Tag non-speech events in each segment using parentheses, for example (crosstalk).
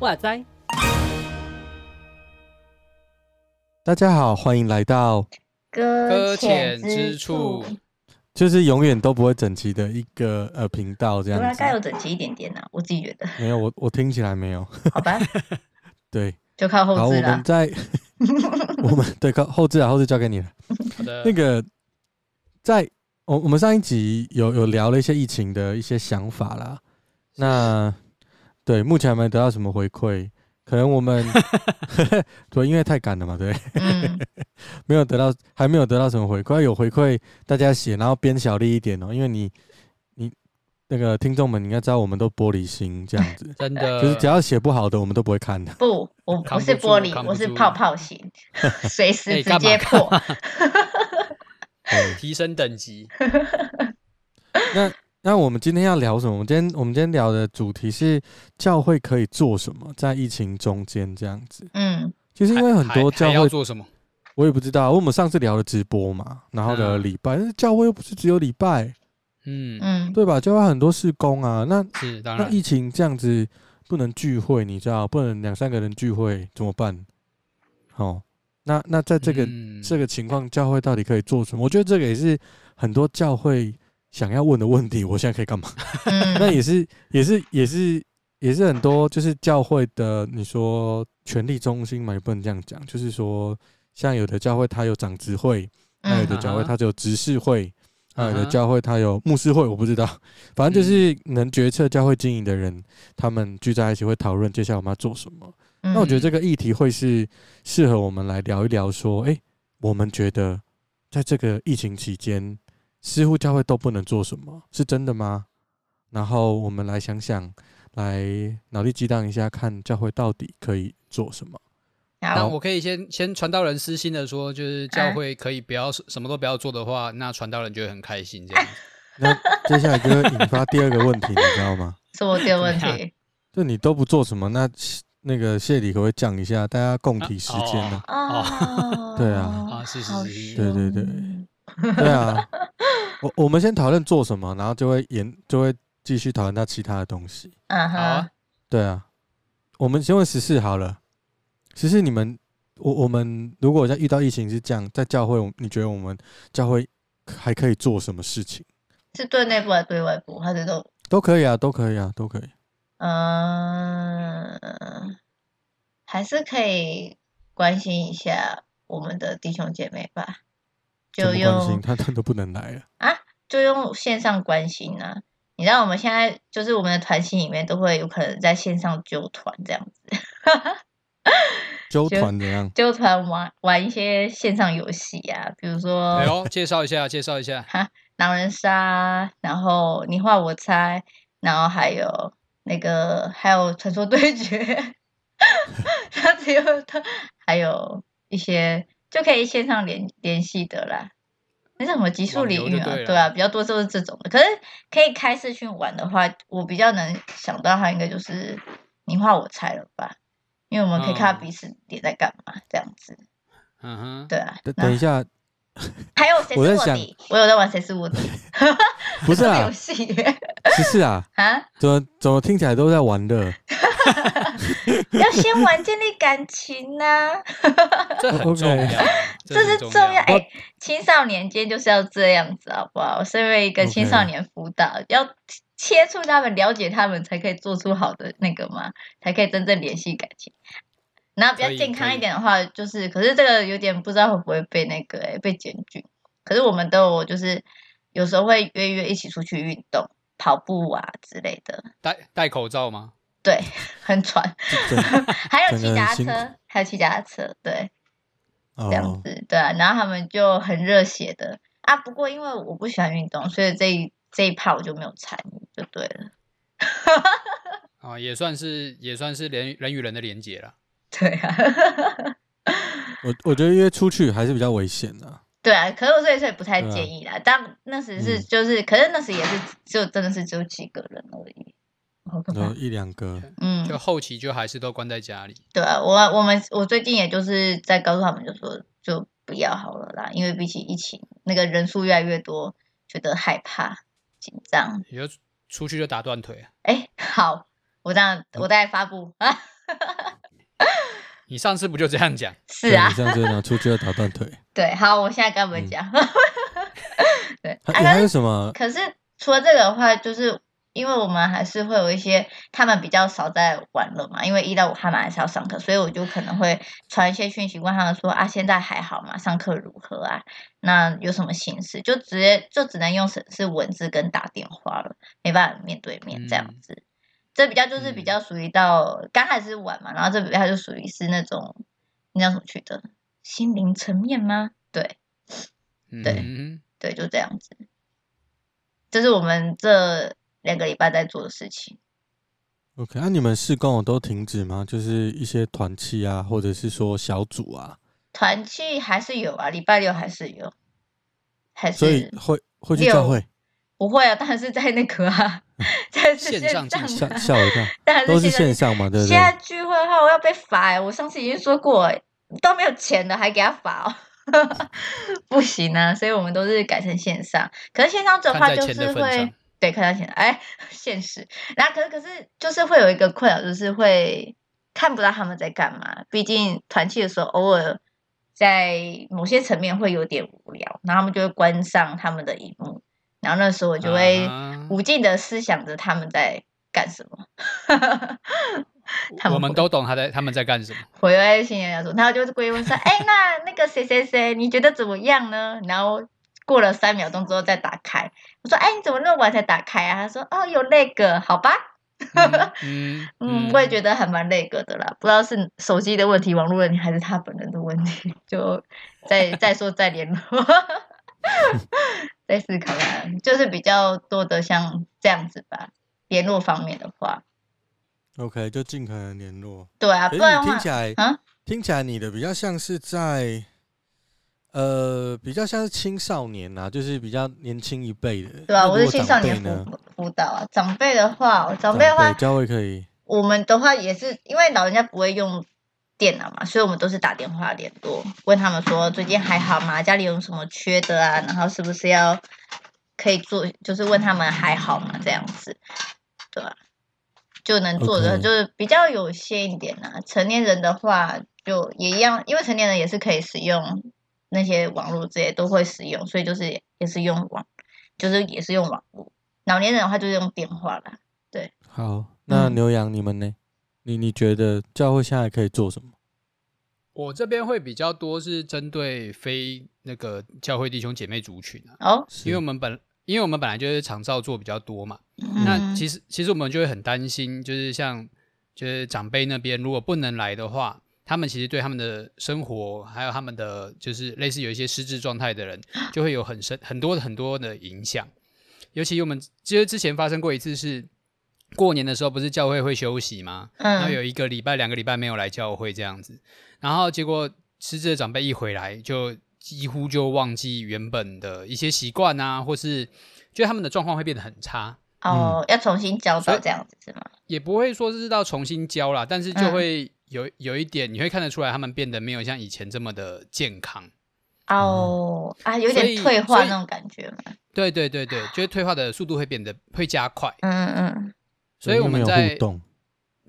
哇塞！大家好，欢迎来到搁浅之处，就是永远都不会整齐的一个呃频道，这样子。应该有整齐一点点呢、啊，我自己觉得。没有，我我听起来没有。好吧。(laughs) 对，就靠后置了。我们在 (laughs) 我们对靠后置啊，后置交给你了。好的。那个在我我们上一集有有聊了一些疫情的一些想法啦，那。对，目前还没得到什么回馈，可能我们 (laughs) 对，因为太赶了嘛，对，嗯、(laughs) 没有得到，还没有得到什么回馈，有回馈大家写，然后编小力一点哦，因为你你那个听众们，你应该知道，我们都玻璃心这样子，真的，就是只要写不好的，我们都不会看的。不，我不是玻璃，我是泡泡型，(laughs) 随时直接破，欸、提升等级。那。那我们今天要聊什么？我们今天我们今天聊的主题是教会可以做什么，在疫情中间这样子。嗯，其实因为很多教会要做什么，我也不知道。我们上次聊了直播嘛，然后聊了礼拜，但是教会又不是只有礼拜，嗯嗯，对吧？教会很多事工啊。那是当然，那疫情这样子不能聚会，你知道不能两三个人聚会怎么办？哦，那那在这个、嗯、这个情况，教会到底可以做什么？我觉得这个也是很多教会。想要问的问题，我现在可以干嘛？那也是，也是，也是，也是很多，就是教会的，你说权力中心嘛，也不能这样讲。就是说，像有的教会它有长执会，那有的教会它只有执事会，那，有的教会它有牧师会，我不知道。反正就是能决策教会经营的人，他们聚在一起会讨论接下来我们要做什么。那我觉得这个议题会是适合我们来聊一聊，说，诶，我们觉得在这个疫情期间。似乎教会都不能做什么，是真的吗？然后我们来想想，来脑力激荡一下，看教会到底可以做什么。那我可以先先传道人私心的说，就是教会可以不要什么都不要做的话，那传道人就会很开心这样。(laughs) 那接下来就会引发第二个问题，你知道吗？什么第二个问题？(laughs) 就你都不做什么，那那个谢礼可不可以讲一下，大家共体时间呢？啊，对啊，啊，是是是，对对对，(laughs) 对啊。我我们先讨论做什么，然后就会延就会继续讨论到其他的东西。嗯哼，啊对啊，我们先问十四好了。十四，你们我我们如果在遇到疫情是这样，在教会，你觉得我们教会还可以做什么事情？是对内部还是对外部？还是都都可以啊，都可以啊，都可以。嗯，还是可以关心一下我们的弟兄姐妹吧。就用他他都不能来了啊！就用线上关心啊！你知道我们现在就是我们的团体里面都会有可能在线上揪团这样子，(laughs) 揪团怎样？揪团玩玩一些线上游戏啊，比如说，哎呦，介绍一下，介绍一下哈，狼人杀，然后你画我猜，然后还有那个还有传说对决，(laughs) 他只有他还有一些。就可以线上联联系的啦，那什么极速领域啊，对，对啊，比较多都是这种的。可是可以开视讯玩的话，我比较能想到它应该就是你画我猜了吧，因为我们可以看到彼此脸在干嘛、嗯、这样子。嗯哼，对啊。等等一下，(laughs) 还有谁是卧底？我有在玩谁是卧底，(laughs) 不是啊，(laughs) 游戏。不是啊，啊？怎么怎么听起来都在玩的？(laughs) 要先玩建立感情呢、(laughs) 啊，这很重要，这是重要。哎、欸，青少年间就是要这样子，好不好？身为一个青少年辅导，Okay. 要切触他们，了解他们，才可以做出好的那个嘛，才可以真正联系感情。然后比较健康一点的话，就是，可是这个有点不知道会不会被那个哎、欸、被检举。可是我们都有就是有时候会约约一起出去运动，跑步啊之类的。戴戴口罩吗？对，很喘，还有骑脚踏车，还有骑脚踏车，对，这样子，对啊，然后他们就很热血的啊。不过因为我不喜欢运动，所以这一这一趴我就没有参与，就对了。啊，(laughs) 也算是也算是人人与人的连接了。对啊，我我觉得约出去还是比较危险的。对啊，可是我这一次也不太建议啦。但那时是就是，可是那时也是就真的是只有几个人而已。有一两个，嗯，就后期就还是都关在家里。对啊，我我们我最近也就是在告诉他们，就说就不要好了啦，因为比起疫情，那个人数越来越多，觉得害怕紧张。你就出去就打断腿。哎，好，我这样我再发布啊。(laughs) 你上次不就这样讲？是啊，你上次讲出去要打断腿。对，好，我现在跟他们讲。(laughs) 嗯、对，还有什么？可是除了这个的话，就是。因为我们还是会有一些，他们比较少在玩了嘛。因为一到五他们还是要上课，所以我就可能会传一些讯息问他们说啊，现在还好吗？上课如何啊？那有什么心事？就直接就只能用是是文字跟打电话了，没办法面对面这样子。嗯、这比较就是比较属于到刚开始玩嘛，然后这比较就属于是那种那叫什么去的心灵层面吗？对，对，嗯、对，就这样子。这是我们这。两个礼拜在做的事情。OK，那、啊、你们试工都停止吗？就是一些团契啊，或者是说小组啊。团契还是有啊，礼拜六还是有，还是所以会会去教会？不会啊，但是在那个啊 (laughs) (laughs) 在线上进行。吓我一跳，(laughs) 都是线上嘛，对不对？现在聚会的话，我要被罚哎！我上次已经说过，都没有钱的还给他罚哦，不行啊！所以我们都是改成线上。可是线上的话，就是会。对，看到现在，哎，(laughs) 现实。然后，可是，可是，就是会有一个困扰，就是会看不到他们在干嘛。毕竟团契的时候，偶尔在某些层面会有点无聊，然后他们就会关上他们的荧幕，然后那时候我就会无尽的思想着他们在干什么。(laughs) 他们我们都懂他在他们在干什么。回来新年要说，然后就是过去问说，(laughs) 哎，那那个谁谁谁，你觉得怎么样呢？然后。过了三秒钟之后再打开，我说：“哎，你怎么那么晚才打开啊？”他说：“哦，有那个，好吧。嗯” (laughs) 嗯嗯，我也觉得还蛮那个的啦，不知道是手机的问题、网络问题，还是他本人的问题，(laughs) 就再再说再联络，(laughs) 再思考看，就是比较多的像这样子吧。联络方面的话，OK，就尽可能联络。对啊，不然听起来啊，听起来你的比较像是在。呃，比较像是青少年啊，就是比较年轻一辈的。对啊，我是青少年辅辅导啊。长辈的话，长辈的话，教会可以。我们的话也是，因为老人家不会用电脑嘛，所以我们都是打电话联络，问他们说最近还好吗？家里有什么缺的啊？然后是不是要可以做？就是问他们还好吗？这样子，对吧、啊？就能做的.就是比较有限一点啊。成年人的话就也一样，因为成年人也是可以使用。那些网络这些都会使用，所以就是也是用网，就是也是用网络。老年人的话就是用电话啦。对。好，那牛羊你们呢？嗯、你你觉得教会现在可以做什么？我这边会比较多是针对非那个教会弟兄姐妹族群啊。哦。因为我们本因为我们本来就是长照做比较多嘛，嗯、那其实其实我们就会很担心，就是像就是长辈那边如果不能来的话。他们其实对他们的生活，还有他们的就是类似有一些失智状态的人，就会有很深很多很多的影响。尤其我们其实之前发生过一次，是过年的时候，不是教会会休息吗？嗯。然后有一个礼拜、两个礼拜没有来教会这样子，然后结果失智的长辈一回来，就几乎就忘记原本的一些习惯啊，或是就他们的状况会变得很差。哦，要重新教导这样子是吗？也不会说是到重新教啦，但是就会。有有一点，你会看得出来，他们变得没有像以前这么的健康哦啊，有点退化那种感觉嘛。对对对对，就是退化的速度会变得会加快。嗯嗯，所以我们在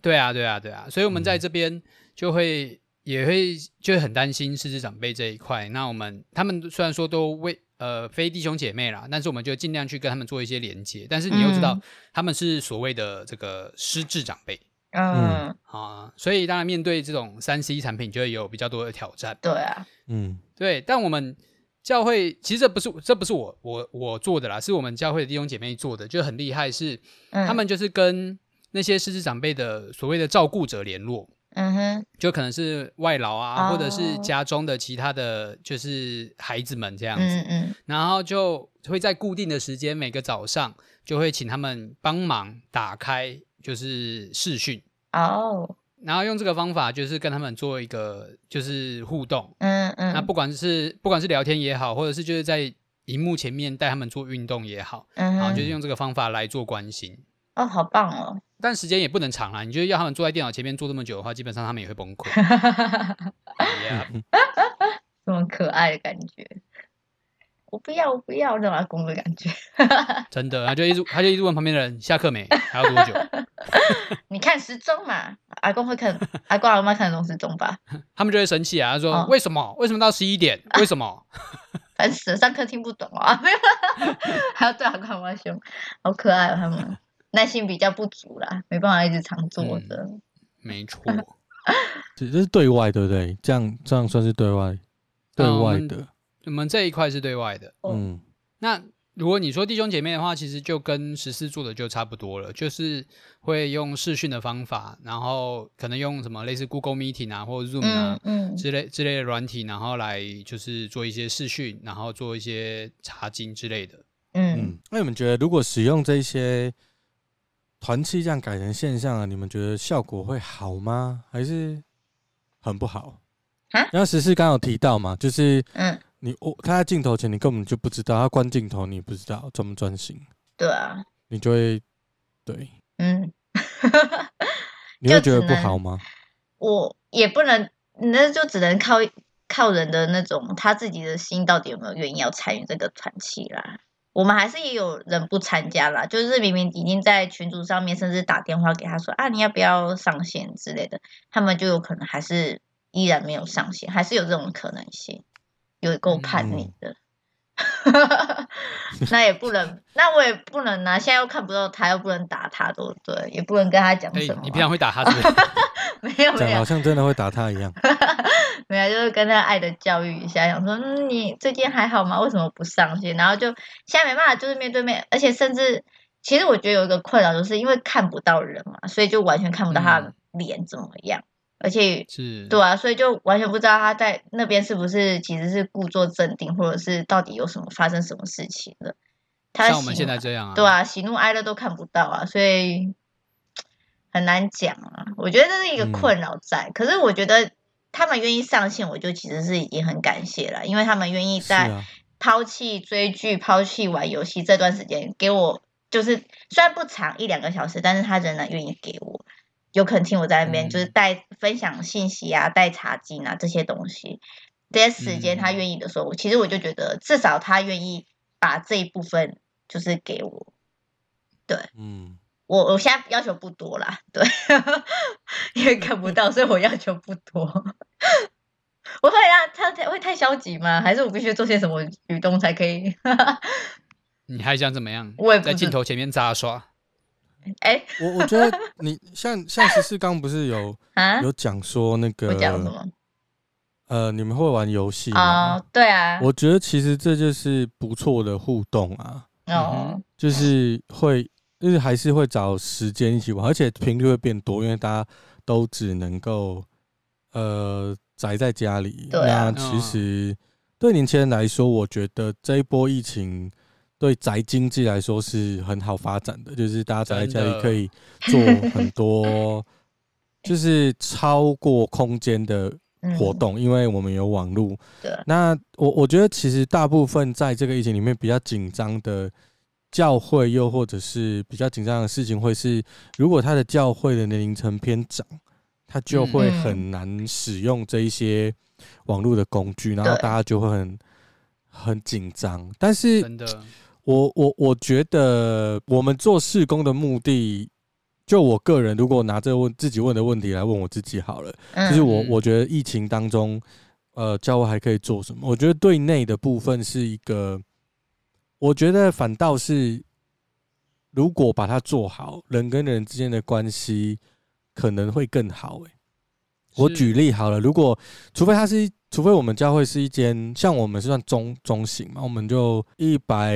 对啊对啊对啊，所以我们在这边就会也会就会很担心失智长辈这一块。那我们他们虽然说都为呃非弟兄姐妹啦，但是我们就尽量去跟他们做一些连接。但是你又知道他们是所谓的这个失智长辈。嗯啊，所以当然面对这种三 C 产品就会有比较多的挑战。对啊，嗯，对，但我们教会其实这不是这不是我我我做的啦，是我们教会的弟兄姐妹做的，就很厉害，是他们就是跟那些失智长辈的所谓的照顾者联络，嗯哼，就可能是外劳啊，或者是家中的其他的就是孩子们这样子，嗯嗯，然后就会在固定的时间，每个早上就会请他们帮忙打开。就是视讯哦，oh. 然后用这个方法，就是跟他们做一个就是互动，嗯嗯，那不管是不管是聊天也好，或者是就是在荧幕前面带他们做运动也好，嗯，然后就是用这个方法来做关心。哦，好棒哦！但时间也不能长啊。你就要他们坐在电脑前面坐这么久的话，基本上他们也会崩溃。(laughs) (laughs) 这么可爱的感觉，我不要，我不要那种阿公的感觉。(laughs) 真的，他就一直，他就一直问旁边的人下课没，还要多久？(laughs) 你看时钟嘛，阿公会看，阿公阿妈看得懂时钟吧？(laughs) 他们就会生气啊，他说、哦、为什么？为什么到十一点？为什么？烦死了，上课听不懂啊，没有，还要对阿公阿妈凶，好可爱哦，他们耐心比较不足啦，没办法一直常坐着、嗯。没错，这是对外对不对？这样这样算是对外，对外的。嗯、我们这一块是对外的，嗯，那。如果你说弟兄姐妹的话，其实就跟十四做的就差不多了，就是会用视讯的方法，然后可能用什么类似 Google Meeting 啊，或者 Zoom 啊、嗯嗯、之类之类的软体，然后来就是做一些视讯，然后做一些查经之类的。嗯，那你们觉得如果使用这些团契这样改成线上啊，你们觉得效果会好吗？还是很不好？啊？然后十四刚有提到嘛，就是嗯。你我他在镜头前，你根本就不知道；他关镜头，你不知道专不专心。对啊，你就会对，嗯，你 (laughs) 会觉得不好吗？我也不能，那就只能靠靠人的那种，他自己的心到底有没有愿意要参与这个团契啦。我们还是也有人不参加啦，就是明明已经在群组上面，甚至打电话给他说啊，你要不要上线之类的，他们就有可能还是依然没有上线，还是有这种可能性。有够叛逆的，嗯、(laughs) 那也不能，(laughs) 那我也不能拿、啊。现在又看不到他，又不能打他，对不对？也不能跟他讲什么、啊。你平常会打他是不是？(laughs) 没有没有，好像真的会打他一样。没有，就是跟他爱的教育一下，想说，嗯，你最近还好吗？为什么不上线？然后就现在没办法，就是面对面，而且甚至，其实我觉得有一个困扰，就是因为看不到人嘛，所以就完全看不到他的脸怎么样。嗯而且是对啊，所以就完全不知道他在那边是不是其实是故作镇定，或者是到底有什么发生什么事情了。他像我们现在这样啊，对啊，喜怒哀乐都看不到啊，所以 (tsk) 很难讲啊。我觉得这是一个困扰在，嗯、可是我觉得他们愿意上线，我就其实是已经很感谢了，因为他们愿意在抛弃追剧、抛弃玩游戏这段时间给我，就是虽然不长一两个小时，但是他仍然愿意给我。有可能听我在那边，就是带分享信息啊，带茶经啊这些东西，这些时间他愿意的时候，其实我就觉得至少他愿意把这一部分就是给我。对，嗯，我我现在要求不多啦，对，(laughs) 因为看不到，所以我要求不多。(laughs) 我会让他太会太消极吗？还是我必须做些什么举动才可以？(laughs) 你还想怎么样？我也在镜头前面杂耍。哎，我我觉得你像像十四刚不是有 (laughs) 有讲说那个呃，你们会玩游戏吗？对啊，我觉得其实这就是不错的互动啊。哦，就是会，就是还是会找时间一起玩，而且频率会变多，因为大家都只能够呃宅在家里。那其实对年轻人来说，我觉得这一波疫情。对宅经济来说是很好发展的，就是大家宅在家里可以做很多，(laughs) 就是超过空间的活动，因为我们有网络。那我我觉得其实大部分在这个疫情里面比较紧张的教会，又或者是比较紧张的事情，会是如果他的教会的年龄层偏长，他就会很难使用这一些网络的工具，然后大家就会很很紧张。但是真的。我我我觉得我们做事工的目的，就我个人，如果拿这问自己问的问题来问我自己好了，就是我我觉得疫情当中，呃，教会还可以做什么？我觉得对内的部分是一个，我觉得反倒是，如果把它做好，人跟人之间的关系可能会更好。欸，我举例好了，如果除非他是。除非我们教会是一间像我们是算中中型嘛，我们就一百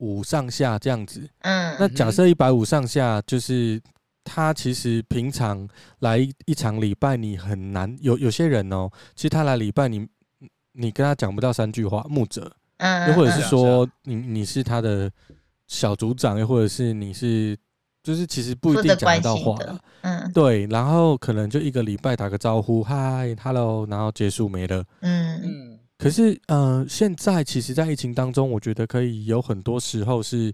五上下这样子。嗯，那假设一百五上下，就是他其实平常来一场礼拜，你很难有有些人哦，其实他来礼拜你你跟他讲不到三句话，牧者，嗯，又或者是说你你是他的小组长，又或者是你是。就是其实不一定讲得到话，嗯，对，然后可能就一个礼拜打个招呼，嗨，hello，然后结束没了，嗯嗯。可是，呃，现在其实，在疫情当中，我觉得可以有很多时候是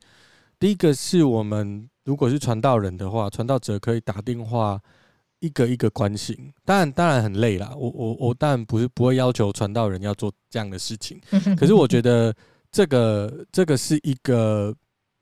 第一个是我们如果是传道人的话，传道者可以打电话一个一个关心。当然，当然很累啦。我我我当然不是不会要求传道人要做这样的事情。可是我觉得这个这个是一个，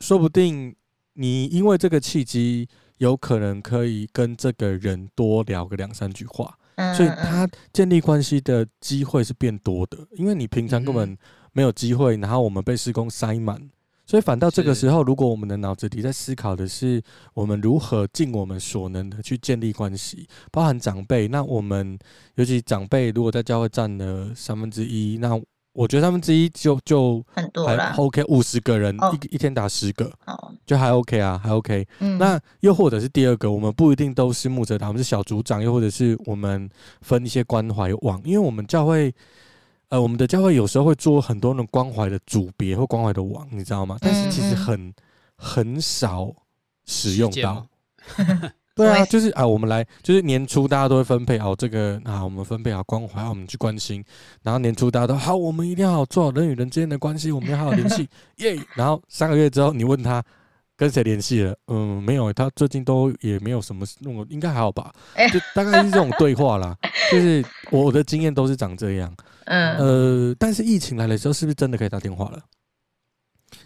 说不定你因为这个契机，有可能可以跟这个人多聊个两三句话。所以他建立关系的机会是变多的，因为你平常根本没有机会，然后我们被施工塞满，所以反倒这个时候，如果我们的脑子里在思考的是我们如何尽我们所能的去建立关系，包含长辈，那我们尤其长辈如果在教会占了三分之一，那。我觉得三分之一就就很多了，OK，五十个人一一天打十个，就还 OK 啊，还 OK。那又或者是第二个，我们不一定都是牧者打，我们是小组长，又或者是我们分一些关怀网，因为我们教会，呃，我们的教会有时候会做很多那种关怀的组别或关怀的网，你知道吗？但是其实很很少使用到。(laughs) 对啊，就是啊，我们来，就是年初大家都会分配好这个啊，我们分配好关怀，我们去关心。然后年初大家都好，我们一定要好做好人与人之间的关系，我们要好好联系，(laughs) 耶、yeah!。然后三个月之后，你问他跟谁联系了？嗯，没有，他最近都也没有什么弄，应该还好吧？(laughs) 就大概是这种对话啦。(laughs) 就是我的经验都是长这样。嗯，呃，但是疫情来的时候，是不是真的可以打电话了？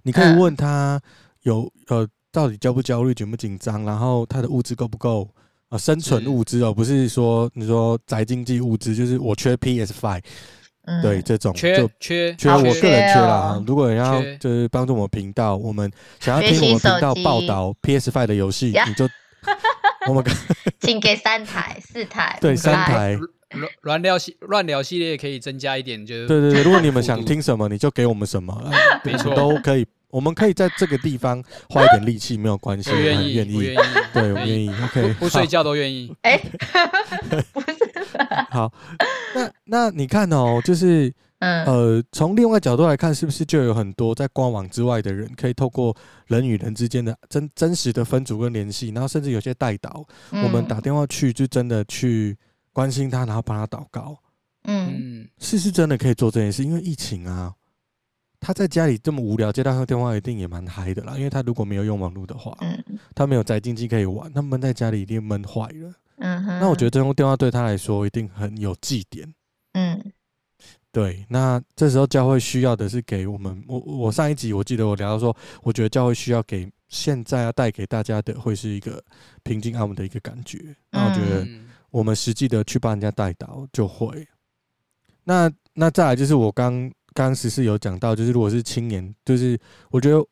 你可以问他有呃。到底焦不焦虑、紧不紧张？然后他的物资够不够啊？生存物资哦，不是说你说宅经济物资，就是我缺 PS Five，对这种缺就缺缺，我个人缺了。如果你要就是帮助我们频道，我们想要听我们频道报道 PS Five 的游戏，你就 (laughs) 我们请给三台、四台，对，三台。乱聊系乱聊系列可以增加一点，就是对对对。如果你们想听什么，你就给我们什么，(laughs) 没错，都可以。我们可以在这个地方花一点力气，没有关系，我愿意，愿意，对，我愿意，OK，不睡觉都愿意。哎，(laughs) 不是，好，那那你看哦，就是，呃，从另外角度来看，是不是就有很多在官网之外的人，可以透过人与人之间的真真实的分组跟联系，然后甚至有些代祷，我们打电话去，就真的去关心他，然后帮他祷告。嗯，是是真的可以做这件事，因为疫情啊。他在家里这么无聊，接到他电话一定也蛮嗨的啦。因为他如果没有用网络的话，嗯，他没有宅经济可以玩，他闷在家里一定闷坏了。嗯哼，那我觉得这通电话对他来说一定很有祭点。嗯，对。那这时候教会需要的是给我们，我我上一集我记得我聊到说，我觉得教会需要给现在要带给大家的会是一个平静安稳的一个感觉。那我觉得我们实际的去帮人家带到就会。那那再来就是我刚。刚刚时事有讲到，就是如果是青年，就是我觉得，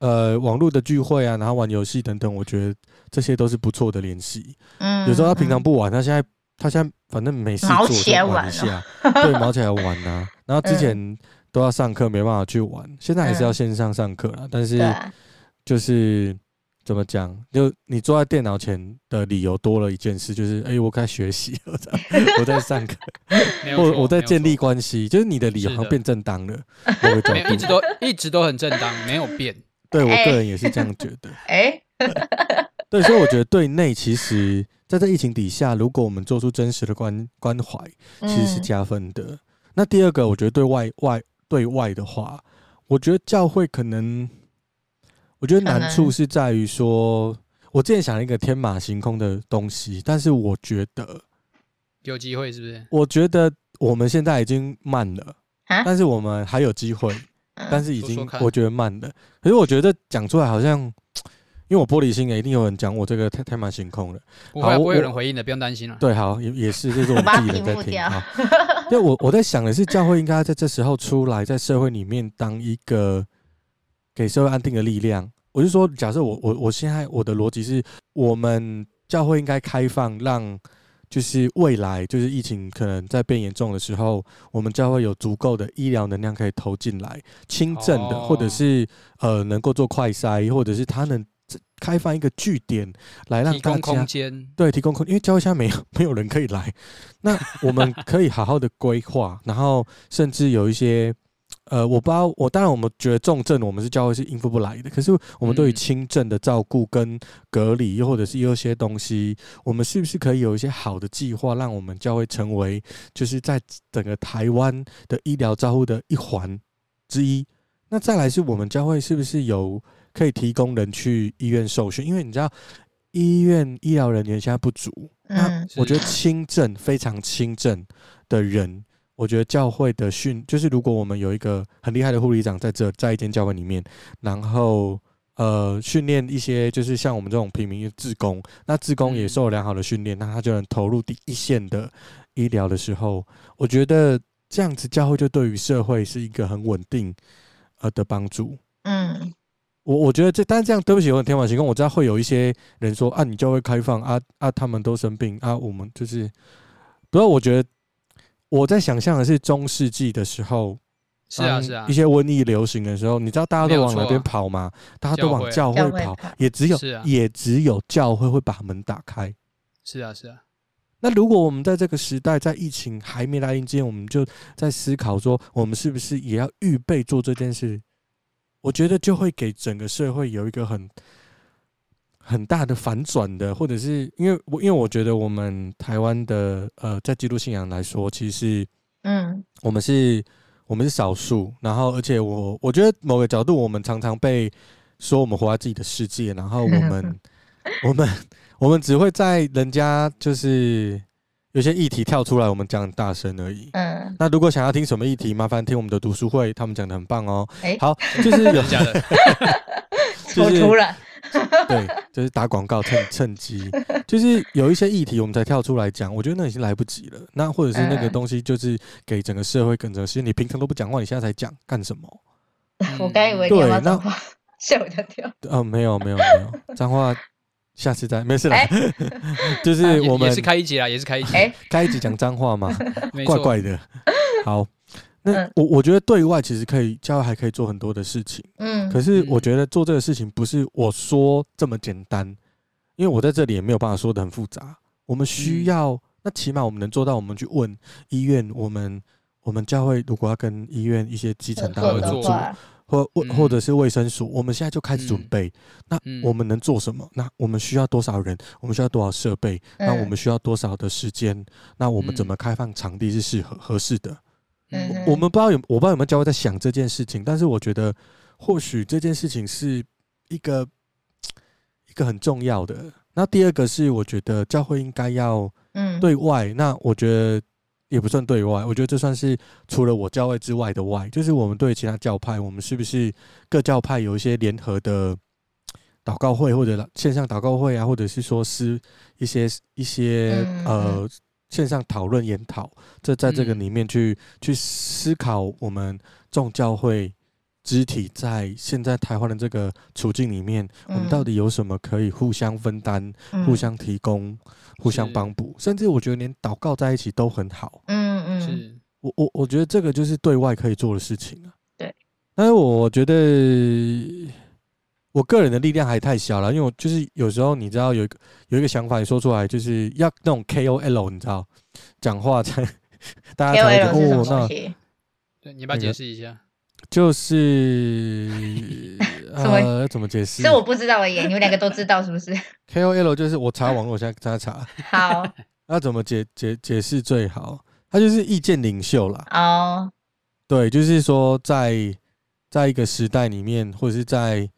呃，网络的聚会啊，然后玩游戏等等，我觉得这些都是不错的联系。嗯，有时候他平常不玩，他现在他现在反正没事做就玩一下，对，(laughs) 毛起来玩啊。然后之前都要上课，没办法去玩，现在还是要线上上课了，但是就是。怎么讲？就你坐在电脑前的理由多了一件事，就是哎、欸，我该学习，(laughs) 我在上课，我我在建立关系，就是你的理由好像变正当了。我的一直都一直都很正当，没有变。对我个人也是这样觉得。(laughs) 哎，(laughs) 对，所以我觉得对内其实在这疫情底下，如果我们做出真实的关关怀，其实是加分的。那第二个，我觉得对外外对外的话，我觉得教会可能。我觉得难处是在于说，我之前想了一个天马行空的东西，但是我觉得有机会，是不是？我觉得我们现在已经慢了，但是我们还有机会，但是已经我觉得慢了。可是我觉得讲出来好像，因为我玻璃心，也一定有人讲我这个太太天马行空了。不会，不会有人回应的，不用担心了。对，好，也也是，这是我们自己人在听啊。(laughs) 对，我我在想的是，教会应该在这时候出来，在社会里面当一个。给社会安定的力量，我就说，假设我我我现在我的逻辑是，我们教会应该开放，让就是未来就是疫情可能在变严重的时候，我们教会有足够的医疗能量可以投进来，轻症的，或者是呃能够做快筛，或者是他能开放一个据点来让大家空间。对提供空，因为教会现在没有没有人可以来，那我们可以好好的规划，然后甚至有一些。呃，我不知道，我当然我们觉得重症我们是教会是应付不来的，可是我们对于轻症的照顾跟隔离，又或者是有些东西，我们是不是可以有一些好的计划，让我们教会成为就是在整个台湾的医疗照护的一环之一？那再来是我们教会是不是有可以提供人去医院受训，因为你知道医院医疗人员现在不足，嗯、那我觉得轻症非常轻症的人，我觉得教会的训就是如果我们有一个很厉害的护理长在这在一间教会里面，然后呃训练一些就是像我们这种平民的志工，那志工也受了良好的训练，那他就能投入第一线的医疗的时候，我觉得这样子教会就对于社会是一个很稳定呃的帮助。嗯，我我觉得这，但是这样对不起，我很天马行空。我知道会有一些人说啊，你教会开放啊啊，他们都生病啊，我们就是，不过我觉得我在想象的是中世纪的时候，是啊是啊，一些瘟疫流行的时候，你知道大家都往哪边跑吗？大家都往教会跑，也只有也只有教会会把门打开。是啊是啊。那如果我们在这个时代，在疫情还没来临之前，我们就在思考说，我们是不是也要预备做这件事？我觉得就会给整个社会有一个很很大的反转的，或者是因为我因为我觉得我们台湾的呃，在基督信仰来说，其实嗯，我们是我们是少数，然后而且我我觉得某个角度，我们常常被说我们活在自己的世界，然后我们 (laughs) 我们我们只会在人家就是。有些议题跳出来，我们讲很大声而已。嗯，那如果想要听什么议题，麻烦听我们的读书会，他们讲的很棒哦。哎，好，就是有讲的，(laughs) 就是突然，对，就是打广告趁趁机，(laughs) 就是有一些议题我们才跳出来讲，我觉得那已经来不及了。那或者是那个东西，就是给整个社会跟整个世界，你平常都不讲话，你现在才讲干什么？(laughs) 我刚以为你要讲话，吓我一跳。哦，没有没有没有，脏话。下次再没事了，欸、(laughs) 就是我们也是开一集啦，也是开一集，开一集讲脏话嘛，怪怪的。好，那我我觉得对外其实可以，教会还可以做很多的事情。嗯，可是我觉得做这个事情不是我说这么简单，因为我在这里也没有办法说的很复杂。我们需要，那起码我们能做到，我们去问医院，我们我们教会如果要跟医院一些基层单位合作。或或或者是卫生署，我们现在就开始准备。那我们能做什么？那我们需要多少人？我们需要多少设备？那我们需要多少的时间？那我们怎么开放场地是适合合适的？我们不知道有，我不知道有没有教会在想这件事情。但是我觉得，或许这件事情是一个一个很重要的。那第二个是，我觉得教会应该要对外。那我觉得。也不算对外，我觉得这算是除了我教会之外的外，就是我们对其他教派，我们是不是各教派有一些联合的祷告会，或者线上祷告会啊，或者是说是一些一些呃线上讨论研讨，这在这个里面去去思考我们众教会肢体在现在台湾的这个处境里面，我们到底有什么可以互相分担、互相提供？互相帮补，甚至我觉得连祷告在一起都很好。嗯嗯，是我我我觉得这个就是对外可以做的事情啊。对，但是我觉得我个人的力量还太小了，因为我就是有时候你知道有一个有一个想法，你说出来就是要那种 KOL，你知道，讲话才大家才会哦，那对，你把它解释一下。就是 (laughs) 呃，怎么解释？这我不知道而已，你们两个都知道是不是？KOL 就是我查网络，我现在在查。(laughs) 好，(laughs) 那怎么解解解释最好？他就是意见领袖啦。哦，对，就是说在在一个时代里面，或者是在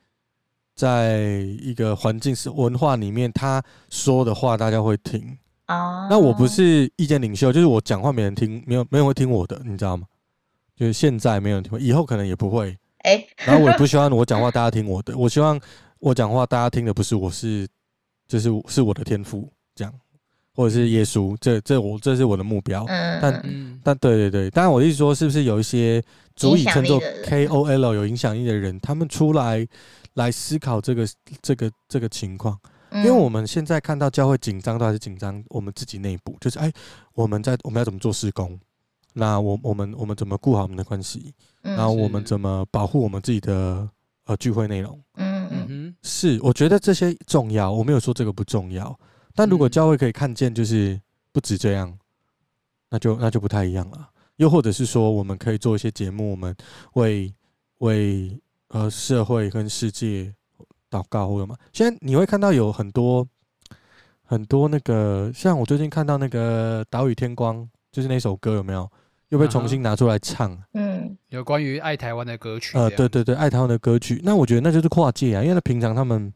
在一个环境是文化里面，他说的话大家会听。啊，那我不是意见领袖，就是我讲话没人听，没有没人会听我的，你知道吗？就是现在没有人听，以后可能也不会。哎、欸，然后我也不希望我讲话大家听我的，我希望我讲话大家听的不是我是，就是是我的天赋这样，或者是耶稣，这这我这是我的目标。嗯，但但对对对，当然我意思说，是不是有一些足以称作 KOL 有影响力的人，他们出来来思考这个这个这个情况？因为我们现在看到教会紧张，都还是紧张我们自己内部，就是哎，我们在我们要怎么做施工？那我我们我们怎么顾好我们的关系？然后我们怎么保护我们自己的呃聚会内容？嗯嗯嗯，是，我觉得这些重要，我没有说这个不重要。但如果教会可以看见，就是不止这样，那就那就不太一样了。又或者是说，我们可以做一些节目，我们为为呃社会跟世界祷告，或者嘛。现在你会看到有很多很多那个，像我最近看到那个岛屿天光，就是那首歌有没有？又被重新拿出来唱。嗯，有关于爱台湾的歌曲。呃，对对对，爱台湾的歌曲。那我觉得那就是跨界啊，因为平常他们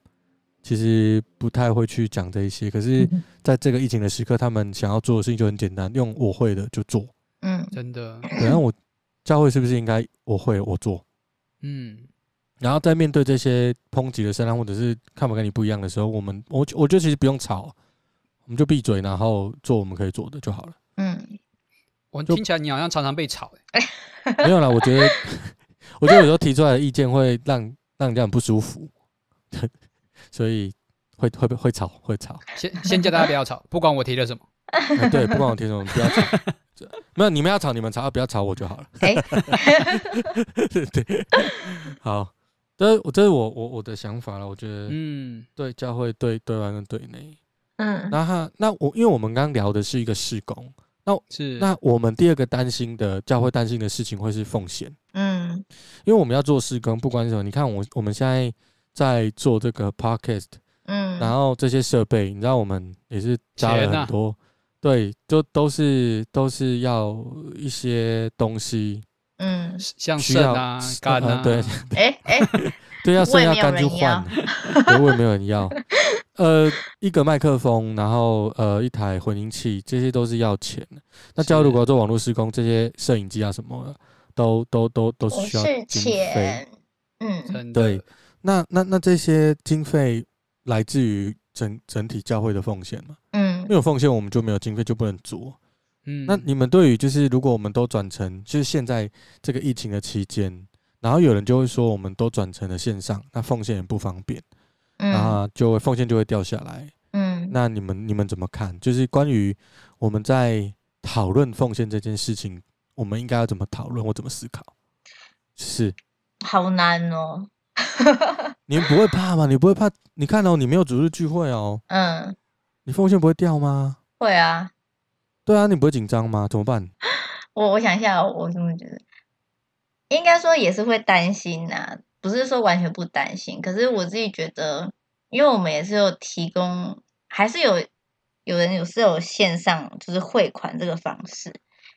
其实不太会去讲这一些，可是在这个疫情的时刻，他们想要做的事情就很简单，用我会的就做。嗯，真的。对，那我教会是不是应该我会我做？嗯。然后在面对这些抨击的声浪，或者是看法跟你不一样的时候，我们我我觉得其实不用吵，我们就闭嘴，然后做我们可以做的就好了。嗯，我听起来你好像常常被吵，欸，(laughs) 没有啦，我觉得 (laughs) 我觉得有时候提出来的意见会让让人家很不舒服，(laughs) 所以会会会吵会吵。先先叫大家不要吵，不管我提了什么。欸、对，不管我提什么，不要吵。没有，你们要吵你们吵，不要吵我就好了。欸、对，好。这我这是我我我的想法了，我觉得，嗯，对教会对对外跟对内，嗯，那他那我因为我们刚刚聊的是一个事工，那是那我们第二个担心的教会担心的事情会是奉献，嗯，因为我们要做事工，不管什么，你看我我们现在在做这个 podcast，嗯，然后这些设备，你知道我们也是加了很多，对，就都是都是要一些东西。嗯，像肾啊、肝 (laughs) 啊，对，哎哎，(laughs) (laughs) 对，要肾要肝就换，我也没有人要。呃，一个麦克风，然后呃，一台混音器，这些都是要钱的。那教会如果要做网络施工，这些摄影机啊什么的，都都都都是需要经费。嗯，对。那那那这些经费来自于整整体教会的奉献嘛？嗯，没有奉献，我们就没有经费，就不能做。嗯，那你们对于就是如果我们都转成就是现在这个疫情的期间，然后有人就会说我们都转成了线上，那奉献也不方便，嗯，然后就会奉献就会掉下来，嗯，那你们你们怎么看？就是关于我们在讨论奉献这件事情，我们应该要怎么讨论或怎么思考？是，好难哦。(laughs) 你们不会怕吗？你不会怕？你看哦，你没有组织聚会哦，嗯，你奉献不会掉吗？会啊。对啊，你不会紧张吗？怎么办？(gasps) 我我想一下，我怎么觉得？应该说也是会担心呐、啊，不是说完全不担心。可是我自己觉得，因为我们也是有提供，还是有有人有是有线上就是汇款这个方式，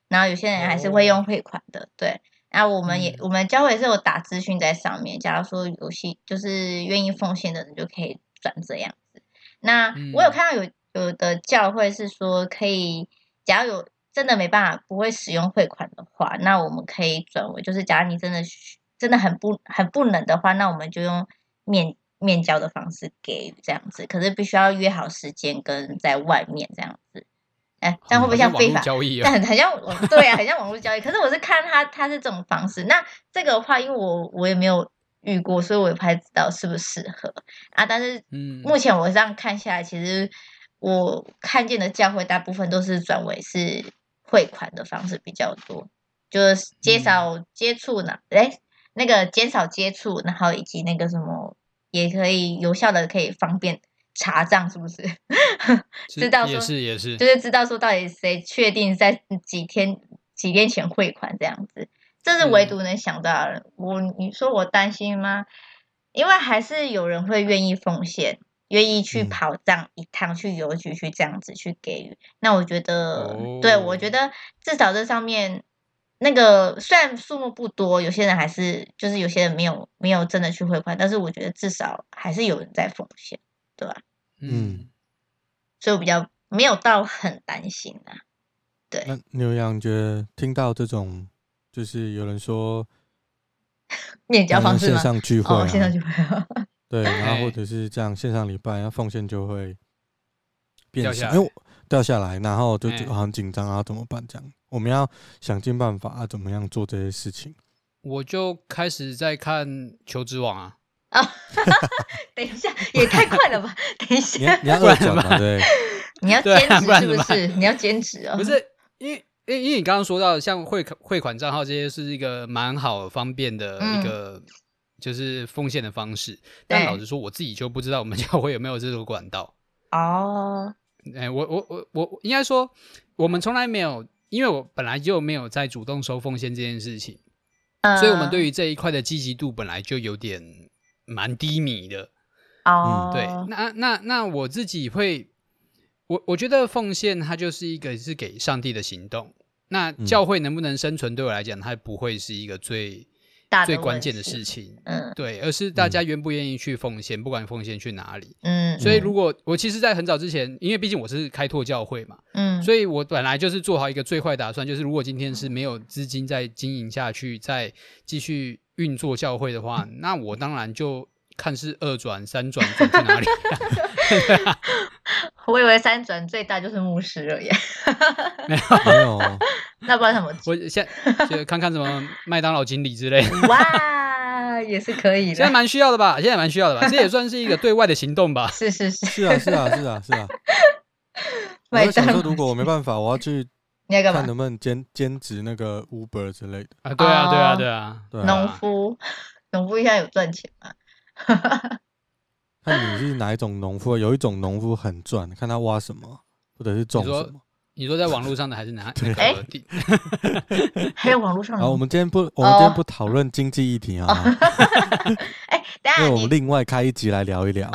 然后有些人还是会用汇款的。对，然后我们也、嗯、我们教会也是有打资讯在上面，假如说有些就是愿意奉献的人就可以转这样子。那我有看到有有的教会是说可以。假如有真的没办法不会使用汇款的话，那我们可以转为就是，假如你真的真的很不很不能的话，那我们就用面面交的方式给这样子。可是必须要约好时间跟在外面这样子。哎，这样会不会像非法交易啊？(laughs) 但很很像网对啊，很像网络交易。可是我是看他他是这种方式。那这个的话，因为我我也没有遇过，所以我也不太知道适不适合啊。但是嗯，目前我这样看下来，其实。我看见的教会大部分都是转为是汇款的方式比较多，就是减少接触呢，哎、嗯，那个减少接触，然后以及那个什么，也可以有效的可以方便查账，是不是？(laughs) 是知道说也是也是，就是知道说到底谁确定在几天几天前汇款这样子，这是唯独能想到的。嗯、我你说我担心吗？因为还是有人会愿意奉献。愿意去跑这样一趟，嗯、去邮局去这样子去给予，那我觉得，哦、对我觉得至少这上面那个虽然数目不多，有些人还是就是有些人没有没有真的去汇款，但是我觉得至少还是有人在奉献，对吧？嗯，所以我比较没有到很担心啊。对，那牛羊觉得听到这种就是有人说面交方式吗？线上聚会、啊，哦，线上聚会、啊。对，然后或者是这样线上礼拜，然后奉献就会变小，因为掉下来，然后就很紧张啊，怎么办？这样我们要想尽办法啊，怎么样做这些事情？我就开始在看求职网啊。啊，(laughs) 等一下，也太快了吧！等一下，(laughs) 你要二转嘛？对，(laughs) 你要兼职是不是？你要兼职啊？不是，因为因为因为你刚刚说到像汇汇款账号这些是一个蛮好方便的一个。就是奉献的方式，但老实说，我自己就不知道我们 (laughs) 教会有没有这种管道哦。哎、欸，我我我我应该说，我们从来没有，因为我本来就没有在主动收奉献这件事情，呃、所以我们对于这一块的积极度本来就有点蛮低迷的。哦，对，那那那我自己会，我我觉得奉献它就是一个是给上帝的行动。那教会能不能生存，对我来讲，它不会是一个最最关键的事情。嗯，对，而是大家愿不愿意去奉献，不管奉献去哪里。嗯，所以如果我其实，在很早之前，因为毕竟我是开拓教会嘛，嗯，所以我本来就是做好一个最坏打算，就是如果今天是没有资金再经营下去，再继续运作教会的话，那我当然就看是二转三转转去哪里。(laughs) 我以为三转最大就是牧师了耶，没有没有，(laughs) 那不知道什么？我先就看看什么麦当劳经理之类。哇，也是可以的，现在蛮需要的吧？现在蛮需要的吧？这也算是一个对外的行动吧？是是是，是啊是啊是啊是啊。(laughs) 我在想说，如果我没办法，我要去 (laughs) 看能不能兼兼职那个 Uber 之类的啊？对啊对啊对啊，农夫农夫现在有赚钱吧？看你是哪一种农夫？有一种农夫很赚，看他挖什么，或者是种什么。你说，在网络上的还是哪？(laughs) 对，(laughs) 还有网络上的。好，我们今天不，我们今天不讨论经济议题啊。(laughs) 哎，等下，因为我们另外开一集来聊一聊。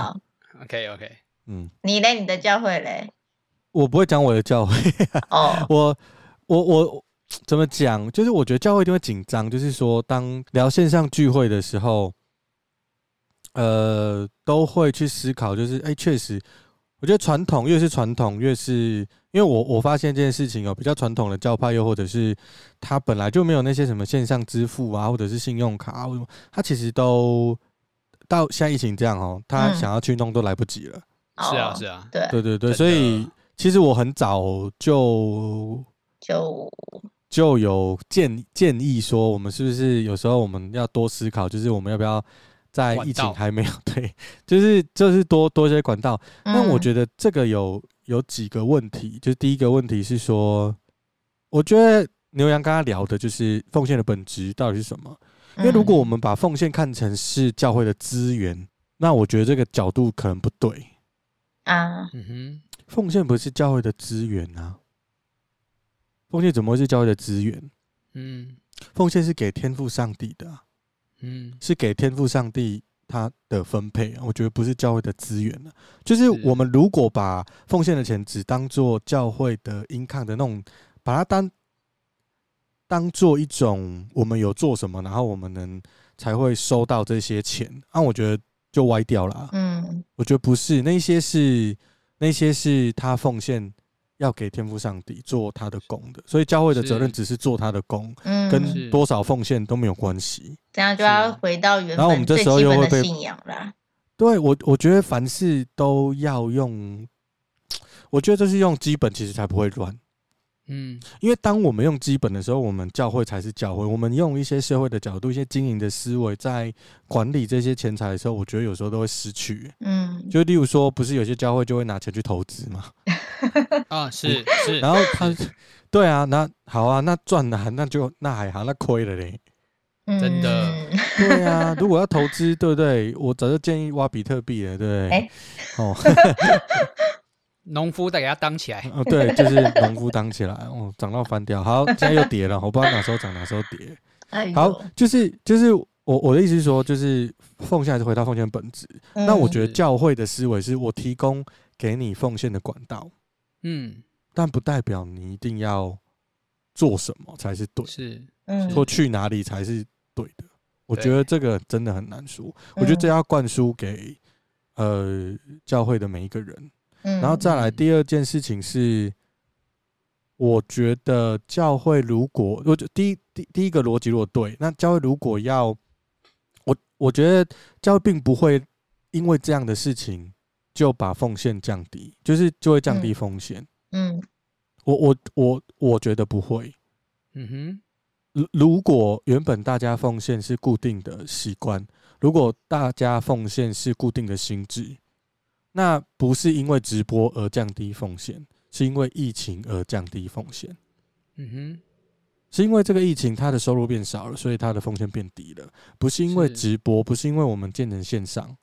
OK OK，嗯，你嘞？你的教会嘞？我不会讲我的教会。哦，我我我怎么讲？就是我觉得教会一定会紧张，就是说当聊线上聚会的时候。呃，都会去思考，就是哎，确实，我觉得传统越是传统，越是因为我我发现这件事情哦，比较传统的教派，又或者是他本来就没有那些什么线上支付啊，或者是信用卡啊，他其实都到现在疫情这样哦，他想要去弄都来不及了。是啊，是啊，对对对对，所以其实我很早就就就有建建议说，我们是不是有时候我们要多思考，就是我们要不要。在疫情还没有对，(laughs) 就是就是多多些管道。那我觉得这个有有几个问题，就是第一个问题是说，我觉得牛羊刚刚聊的就是奉献的本质到底是什么？因为如果我们把奉献看成是教会的资源，那我觉得这个角度可能不对啊。嗯哼，奉献不是教会的资源啊，奉献怎么会是教会的资源？嗯，奉献是给天赋上帝的。嗯，是给天赋上帝他的分配，我觉得不是教会的资源了。就是我们如果把奉献的钱只当做教会的 income 的那种，把它当当做一种我们有做什么，然后我们能才会收到这些钱，那我觉得就歪掉了。嗯，我觉得不是，那些是那些是他奉献。要给天父上帝做他的工的，所以教会的责任只是做他的工，跟多少奉献都没有关系。这样就要回到原本最基本的信仰啦。对我，我觉得凡事都要用，我觉得这是用基本，其实才不会乱。嗯，因为当我们用基本的时候，我们教会才是教会。我们用一些社会的角度、一些经营的思维，在管理这些钱财的时候，我觉得有时候都会失去。嗯，就例如说，不是有些教会就会拿钱去投资吗？(laughs) (laughs) 啊，是是。然后他，对啊，那好啊，那赚了，那就那还好，那亏了嘞。真的。对啊，如果要投资，对不对？我早就建议挖比特币了，对不对？欸、哦。(laughs) 农夫得给他当起来。哦，对，就是农夫当起来，哦，涨到翻掉。好，现在又跌了，我不知道哪时候涨，哪时候跌。好，就是就是我我的意思是说，就是奉献还是回到奉献的本质。那我觉得教会的思维是我提供给你奉献的管道，嗯，但不代表你一定要做什么才是对，是，或去哪里才是对的。我觉得这个真的很难说。我觉得这要灌输给呃教会的每一个人。然后再来第二件事情是，我觉得教会如果，我觉第一第第一个逻辑如果对，那教会如果要，我我觉得教会并不会因为这样的事情就把奉献降低，就是就会降低风险。嗯，我我我我觉得不会。嗯哼，如如果原本大家奉献是固定的习惯，如果大家奉献是固定的心智。那不是因为直播而降低风险，是因为疫情而降低风险。嗯哼，是因为这个疫情，他的收入变少了，所以他的风险变低了。不是因为直播，不是因为我们建成线上。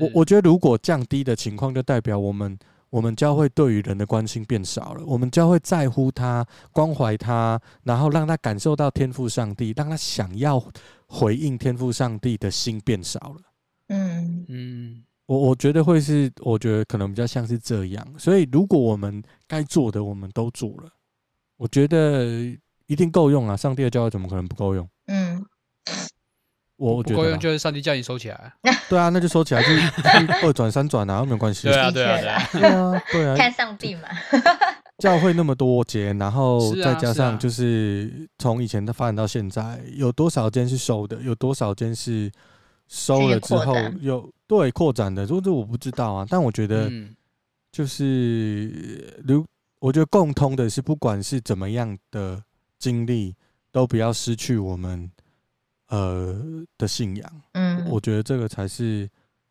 我我觉得，如果降低的情况，就代表我们我们教会对于人的关心变少了。我们教会在乎他、关怀他，然后让他感受到天赋上帝，让他想要回应天赋上帝的心变少了。嗯嗯。我我觉得会是，我觉得可能比较像是这样，所以如果我们该做的我们都做了，我觉得一定够用啊！上帝的教会怎么可能不够用？嗯，我觉得够用就是上帝叫你收起来。(laughs) 对啊，那就收起来，就二转三转啊，没有关系。对啊，对啊，对啊，对啊，对啊。看上帝嘛。(laughs) 教会那么多间，然后再加上就是从以前的发展到现在，有多少间是收的，有多少间是收了之后又对扩展的，这这我不知道啊。但我觉得，就是如我觉得共通的是，不管是怎么样的经历，都不要失去我们呃的信仰。嗯，我觉得这个才是。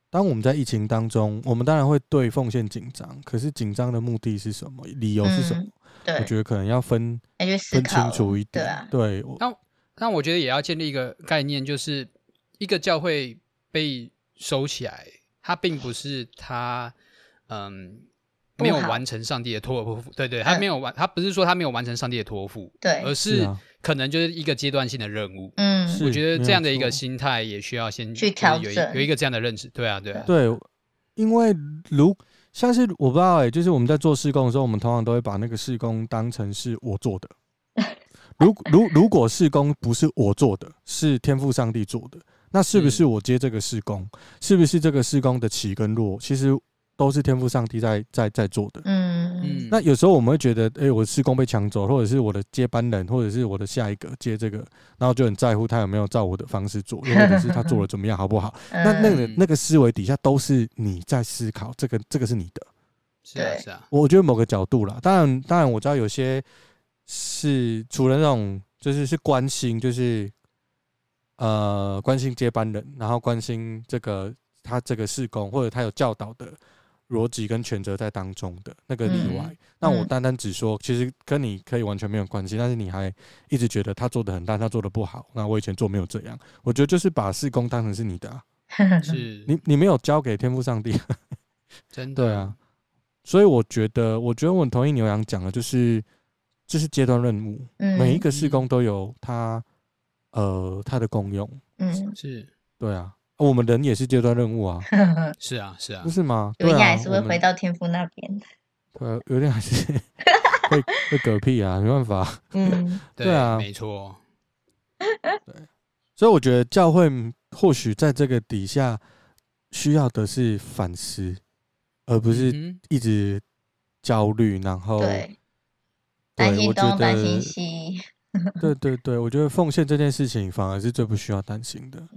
当我们在疫情当中，我们当然会对奉献紧张，可是紧张的目的是什么？理由是什么？嗯、对，我觉得可能要分分清楚一点。对啊，对。那那我觉得也要建立一个概念，就是一个教会被收起来，它并不是它嗯没有完成上帝的托付。对对，他没有完，他不是说他没有完成上帝的托付，对，而是可能就是一个阶段性的任务。嗯。我觉得这样的一个心态也需要先去调整，有一个这样的认识。对啊，对啊，对，因为如像是我不知道哎、欸，就是我们在做施工的时候，我们通常都会把那个施工当成是我做的。(laughs) 如如如果施工不是我做的，是天赋上帝做的，那是不是我接这个施工？嗯、是不是这个施工的起跟落？其实。都是天赋上帝在在在做的，嗯嗯。那有时候我们会觉得，哎、欸，我的施工被抢走，或者是我的接班人，或者是我的下一个接这个，然后就很在乎他有没有照我的方式做，(laughs) 又或者是他做的怎么样，好不好？那那个那个思维底下都是你在思考，这个这个是你的，是啊是啊。我觉得某个角度啦，当然当然我知道有些是除了那种就是是关心，就是呃关心接班人，然后关心这个他这个施工，或者他有教导的。逻辑跟权责在当中的那个例外，那、嗯、我单单只说，其实跟你可以完全没有关系，但是你还一直觉得他做的很大，他做的不好。那我以前做没有这样，我觉得就是把事工当成是你的、啊，(laughs) 是。你你没有交给天赋上帝，(laughs) 真的。对啊。所以我觉得，我觉得我很同意牛羊讲的，就是这是阶段任务，嗯、每一个事工都有它呃它的功用，嗯，是。对啊。我们人也是阶段任务啊，(laughs) 是啊，是啊，不是吗？有一天还是 (laughs) 会回到天赋那边的。对，有点还是会会嗝屁啊，没办法。嗯，对啊，没错。(laughs) 对，所以我觉得教会或许在这个底下需要的是反思，而不是一直焦虑，然后对担心东担心西。对对对，我觉得奉献这件事情反而是最不需要担心的。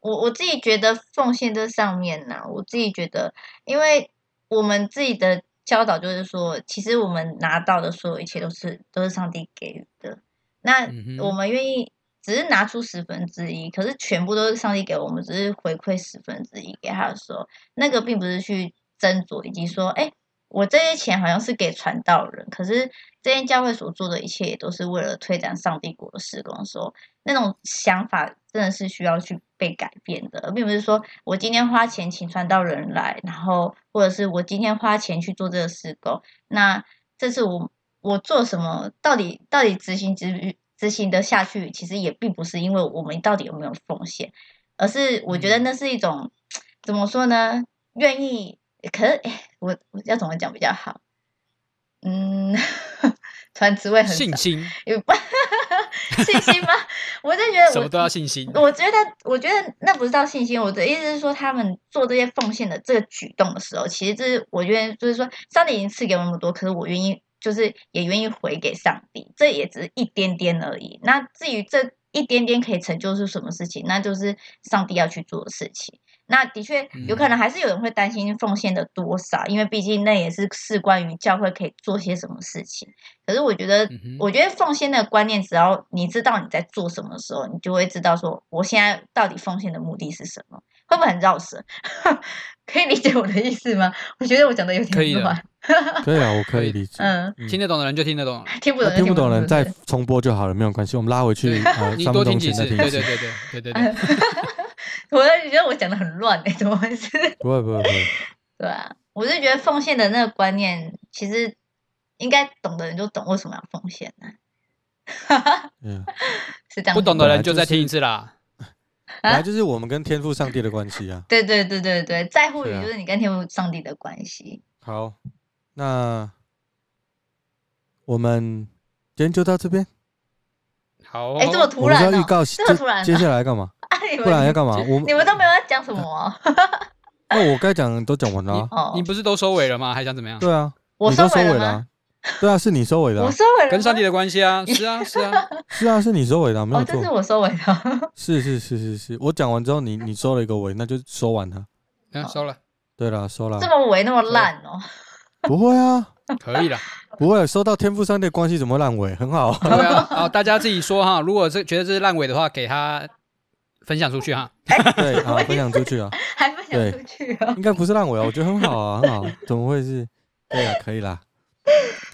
我我自己觉得奉献这上面呢、啊，我自己觉得，因为我们自己的教导就是说，其实我们拿到的所有一切都是都是上帝给予的。那我们愿意只是拿出十分之一，可是全部都是上帝给我们，只是回馈十分之一给他的时候，那个并不是去斟酌，以及说，哎，我这些钱好像是给传道人，可是这间教会所做的一切也都是为了推展上帝国的施工的时候，那种想法真的是需要去。被改变的，而并不是说我今天花钱请传道人来，然后或者是我今天花钱去做这个施工，那这是我我做什么，到底到底执行执执行得下去，其实也并不是因为我们到底有没有奉献，而是我觉得那是一种、嗯、怎么说呢？愿意，可是我我要怎么讲比较好？嗯。(laughs) 传职位很信心，有 (laughs) 信心吗？我就觉得什么都要信心。我觉得，我觉得那不是到信心。我的意思是说，他们做这些奉献的这个举动的时候，其实这是我觉得，就是说，上帝已经赐给我那么多，可是我愿意，就是也愿意回给上帝，这也只是一点点而已。那至于这一点点可以成就是什么事情，那就是上帝要去做的事情。那的确有可能还是有人会担心奉献的多少，因为毕竟那也是事关于教会可以做些什么事情。可是我觉得，我觉得奉献的观念，只要你知道你在做什么的时候，你就会知道说，我现在到底奉献的目的是什么？会不会很绕舌？(laughs) 可以理解我的意思吗？我觉得我讲的有点乱。(laughs) 可以啊，我可以理解。嗯，听得懂的人就听得懂，听不懂听不懂的人再重播就好了，没有关系。我们拉回去，你多听几次。对对对对对对对。(laughs) 我觉得我讲的很乱哎、欸，怎么回事？(laughs) 不会不会不会。对啊，我是觉得奉献的那个观念，其实应该懂的人就懂为什么要奉献呢？嗯，(laughs) 是这样。不懂的人就再听一次啦。本来就是我们跟天赋上帝的关系啊。对对对对对，在乎于就是你跟天赋上帝的关系。好，那我们。今天就到这边。好，哎，这么突然，我们要预告，这么突然，接下来干嘛？(laughs) 不然要干嘛？我你们都没有在讲什么？(laughs) 那我该讲都讲完了。(laughs) 你不是都收尾了吗？还想怎么样？对啊，我收尾了。对啊，是你收尾的。我收尾了，跟上帝的关系啊，是啊，是啊，是啊，是你收尾的，没有错。这是我收尾的。是是是是是，我讲完之后，你你收了一个尾，那就收完它。嗯，收了。对了，收了。这么尾那么烂哦？不会啊，可以了。不会，收到天赋上帝的关系怎么烂尾？很好。对啊，好，大家自己说哈。如果是觉得这是烂尾的话，给他分享出去哈。对，好，分享出去啊。(laughs) 还分享出去啊？应该不是烂尾啊，我觉得很好啊，很好。怎么会是？对啊，可以啦。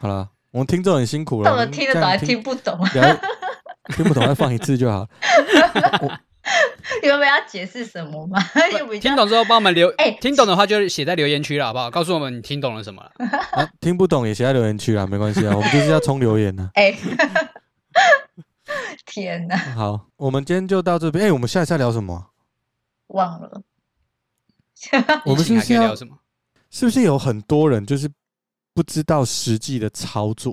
好了。我们听众很辛苦了，我们听得懂还听不懂，听不懂再放一次就好。(laughs) 你们要解释什么吗？(laughs) 听懂之后帮我们留，哎听懂的话就写在留言区了，好不好？告诉我们你听懂了什么。听不懂也写在留言区啊，没关系啊，我们就是要冲留言呢。哎，天哪！好，我们今天就到这边。哎，我们下一次要聊什么？忘了。(laughs) 我们是不是要聊什么？是不是有很多人就是？不知道实际的操作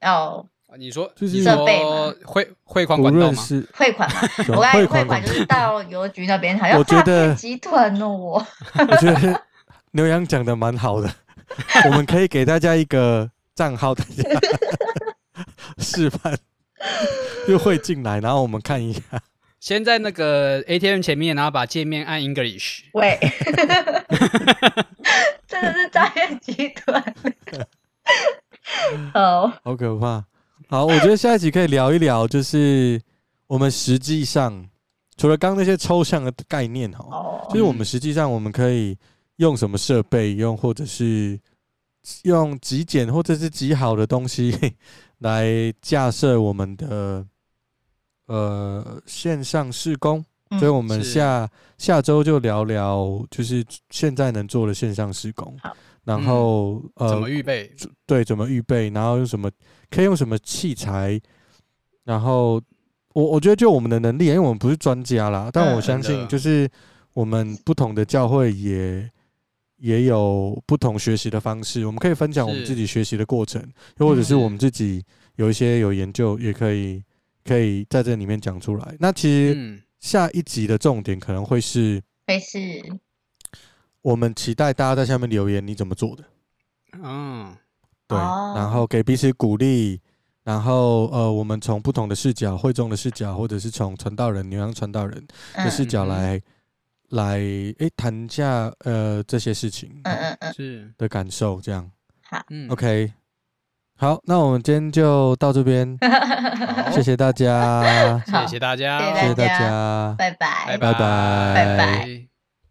哦，你说就是设备吗？汇汇款管道吗？汇款嘛，(laughs) 我刚才汇款就是到邮局那边，好像诈骗集团哦。我 (laughs) 我觉得牛羊讲的蛮好的，我们可以给大家一个账号，大家示范，(laughs) 就会进来，然后我们看一下。先在那个 ATM 前面，然后把界面按 English。喂。(laughs) 真的是诈骗集团，(laughs) 好，好可怕。好，我觉得下一集可以聊一聊，就是我们实际上除了刚刚那些抽象的概念哈，哦、就是我们实际上我们可以用什么设备，用或者是用极简或者是极好的东西来架设我们的呃线上施工。所以，我们下、嗯、下周就聊聊，就是现在能做的线上施工，好然后、嗯、呃，怎么预备？对，怎么预备？然后用什么？可以用什么器材？然后我我觉得就我们的能力，因为我们不是专家啦，但我相信就是我们不同的教会也也有不同学习的方式，我们可以分享我们自己学习的过程，又或者是我们自己有一些有研究，也可以可以在这里面讲出来。那其实。嗯下一集的重点可能会是，会是，我们期待大家在下面留言，你怎么做的？嗯，对，然后给彼此鼓励，然后呃，我们从不同的视角，会众的视角，或者是从传道人、牛羊传道人的视角来、嗯、来，诶，谈一下呃这些事情，嗯嗯嗯，是。的感受，这样，好，嗯，OK。好，那我们今天就到这边，(laughs) 谢谢大家，谢谢大家，谢谢大家，拜拜，拜拜，拜拜。